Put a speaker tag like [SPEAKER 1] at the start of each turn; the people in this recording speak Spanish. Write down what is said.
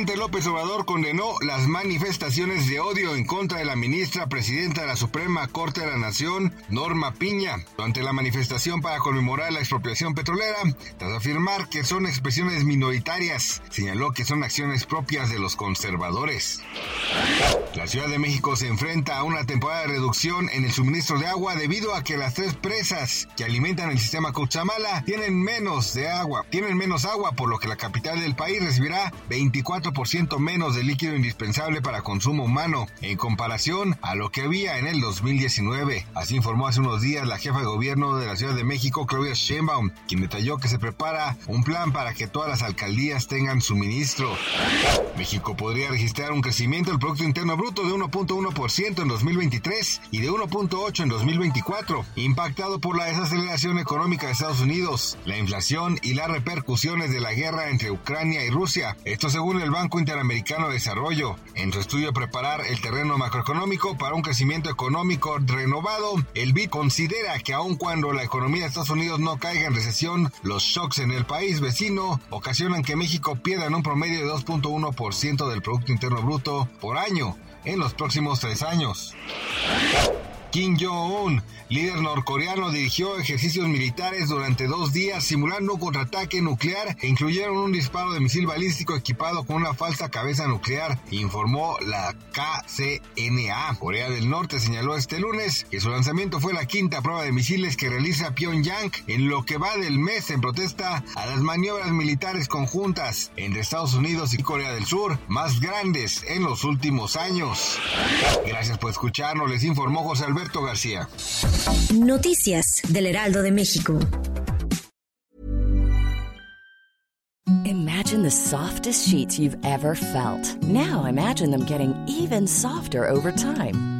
[SPEAKER 1] Presidente López Obrador condenó las manifestaciones de odio en contra de la ministra presidenta de la Suprema Corte de la Nación, Norma Piña, durante la manifestación para conmemorar la expropiación petrolera, tras afirmar que son expresiones minoritarias, señaló que son acciones propias de los conservadores. La Ciudad de México se enfrenta a una temporada de reducción en el suministro de agua debido a que las tres presas que alimentan el sistema Cuchamala tienen menos de agua, tienen menos agua, por lo que la capital del país recibirá 24 4% menos de líquido indispensable para consumo humano en comparación a lo que había en el 2019. Así informó hace unos días la jefa de gobierno de la Ciudad de México, Claudia Sheinbaum, quien detalló que se prepara un plan para que todas las alcaldías tengan suministro. México podría registrar un crecimiento del Producto Interno Bruto de 1.1% en 2023 y de 1.8% en 2024, impactado por la desaceleración económica de Estados Unidos, la inflación y las repercusiones de la guerra entre Ucrania y Rusia. Esto según el Banco Interamericano de Desarrollo. En su estudio Preparar el terreno macroeconómico para un crecimiento económico renovado, el BID considera que aun cuando la economía de Estados Unidos no caiga en recesión, los shocks en el país vecino ocasionan que México pierda en un promedio de 2.1% del Producto Interno Bruto por año en los próximos tres años. Kim Jong-un, líder norcoreano, dirigió ejercicios militares durante dos días simulando un contraataque nuclear e incluyeron un disparo de misil balístico equipado con una falsa cabeza nuclear, informó la KCNA. Corea del Norte señaló este lunes que su lanzamiento fue la quinta prueba de misiles que realiza Pyongyang en lo que va del mes en protesta a las maniobras militares conjuntas entre Estados Unidos y Corea del Sur, más grandes en los últimos años. Gracias por escucharnos, les informó José Alberto Alberto García.
[SPEAKER 2] Noticias del Heraldo de México.
[SPEAKER 3] Imagine the softest sheets you've ever felt. Now imagine them getting even softer over time.